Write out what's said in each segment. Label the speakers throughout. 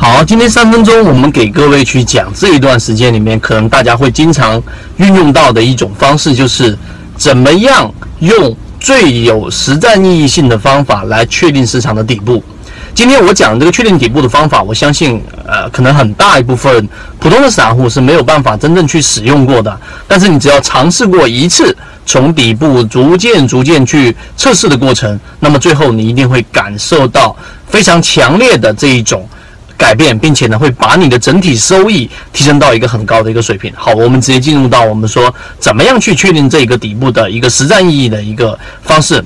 Speaker 1: 好，今天三分钟，我们给各位去讲这一段时间里面，可能大家会经常运用到的一种方式，就是怎么样用最有实战意义性的方法来确定市场的底部。今天我讲这个确定底部的方法，我相信，呃，可能很大一部分普通的散户是没有办法真正去使用过的。但是你只要尝试过一次，从底部逐渐逐渐去测试的过程，那么最后你一定会感受到非常强烈的这一种改变，并且呢，会把你的整体收益提升到一个很高的一个水平。好，我们直接进入到我们说怎么样去确定这个底部的一个实战意义的一个方式。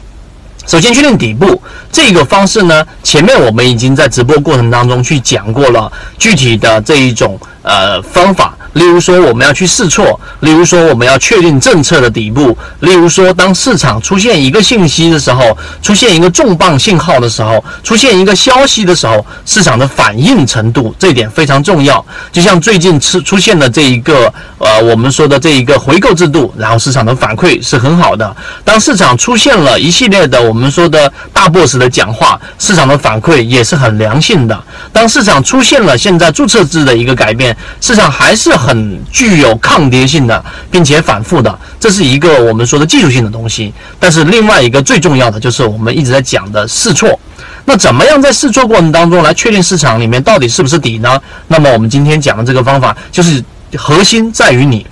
Speaker 1: 首先确定底部这个方式呢，前面我们已经在直播过程当中去讲过了具体的这一种呃方法。例如说，我们要去试错；例如说，我们要确定政策的底部；例如说，当市场出现一个信息的时候，出现一个重磅信号的时候，出现一个消息的时候，市场的反应程度，这一点非常重要。就像最近出出现的这一个呃，我们说的这一个回购制度，然后市场的反馈是很好的。当市场出现了一系列的我们说的大 boss 的讲话，市场的反馈也是很良性的。当市场出现了现在注册制的一个改变，市场还是。很具有抗跌性的，并且反复的，这是一个我们说的技术性的东西。但是另外一个最重要的就是我们一直在讲的试错。那怎么样在试错过程当中来确定市场里面到底是不是底呢？那么我们今天讲的这个方法就是核心在于你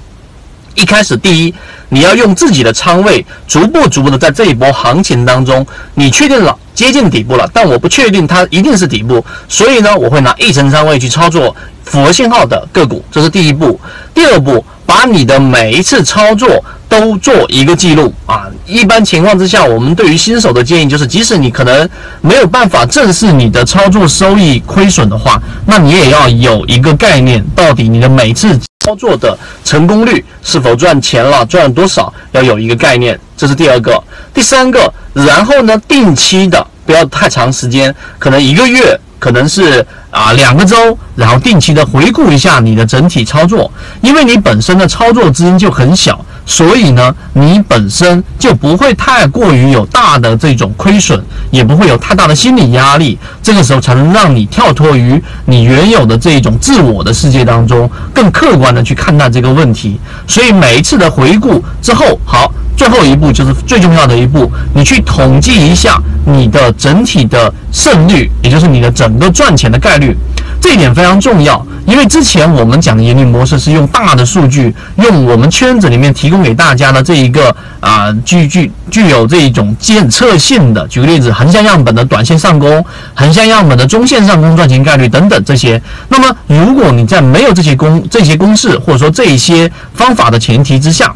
Speaker 1: 一开始第一，你要用自己的仓位逐步逐步的在这一波行情当中，你确定了接近底部了，但我不确定它一定是底部，所以呢，我会拿一层仓位去操作。符合信号的个股，这是第一步。第二步，把你的每一次操作都做一个记录啊。一般情况之下，我们对于新手的建议就是，即使你可能没有办法正视你的操作收益亏损的话，那你也要有一个概念，到底你的每次操作的成功率是否赚钱了，赚了多少，要有一个概念。这是第二个。第三个，然后呢，定期的，不要太长时间，可能一个月。可能是啊两个周，然后定期的回顾一下你的整体操作，因为你本身的操作资金就很小，所以呢，你本身就不会太过于有大的这种亏损，也不会有太大的心理压力。这个时候才能让你跳脱于你原有的这种自我的世界当中，更客观的去看待这个问题。所以每一次的回顾之后，好。最后一步就是最重要的一步，你去统计一下你的整体的胜率，也就是你的整个赚钱的概率，这一点非常重要。因为之前我们讲的盈利模式是用大的数据，用我们圈子里面提供给大家的这一个啊具具具有这一种检测性的，举个例子，横向样本的短线上攻，横向样本的中线上攻赚钱概率等等这些。那么如果你在没有这些公这些公式或者说这一些方法的前提之下，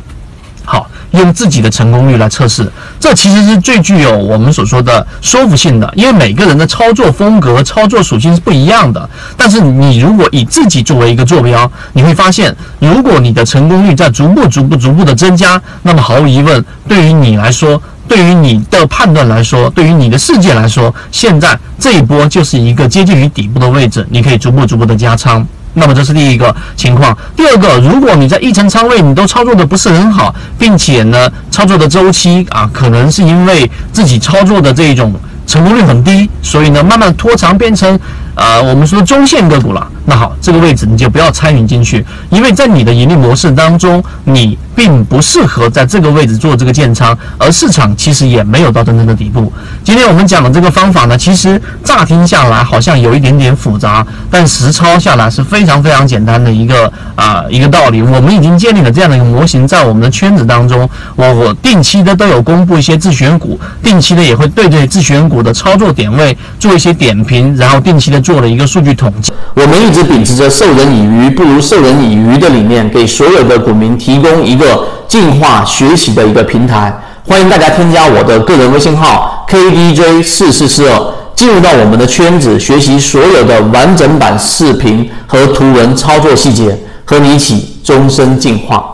Speaker 1: 用自己的成功率来测试，这其实是最具有我们所说的说服性的。因为每个人的操作风格、操作属性是不一样的。但是你如果以自己作为一个坐标，你会发现，如果你的成功率在逐步、逐步、逐步的增加，那么毫无疑问，对于你来说，对于你的判断来说，对于你的世界来说，现在这一波就是一个接近于底部的位置，你可以逐步、逐步的加仓。那么这是第一个情况。第二个，如果你在一层仓位你都操作的不是很好，并且呢，操作的周期啊，可能是因为自己操作的这种成功率很低，所以呢，慢慢拖长变成呃我们说中线个股了。那好，这个位置你就不要参与进去，因为在你的盈利模式当中，你。并不适合在这个位置做这个建仓，而市场其实也没有到真正的底部。今天我们讲的这个方法呢，其实乍听下来好像有一点点复杂，但实操下来是非常非常简单的一个啊一个道理。我们已经建立了这样的一个模型，在我们的圈子当中，我我定期的都有公布一些自选股，定期的也会对对自选股股的操作点位做一些点评，然后定期的做了一个数据统计。
Speaker 2: 我们一直秉持着授人以鱼不如授人以渔的理念，给所有的股民提供一个。进化学习的一个平台，欢迎大家添加我的个人微信号 kdj 四四四二，进入到我们的圈子，学习所有的完整版视频和图文操作细节，和你一起终身进化。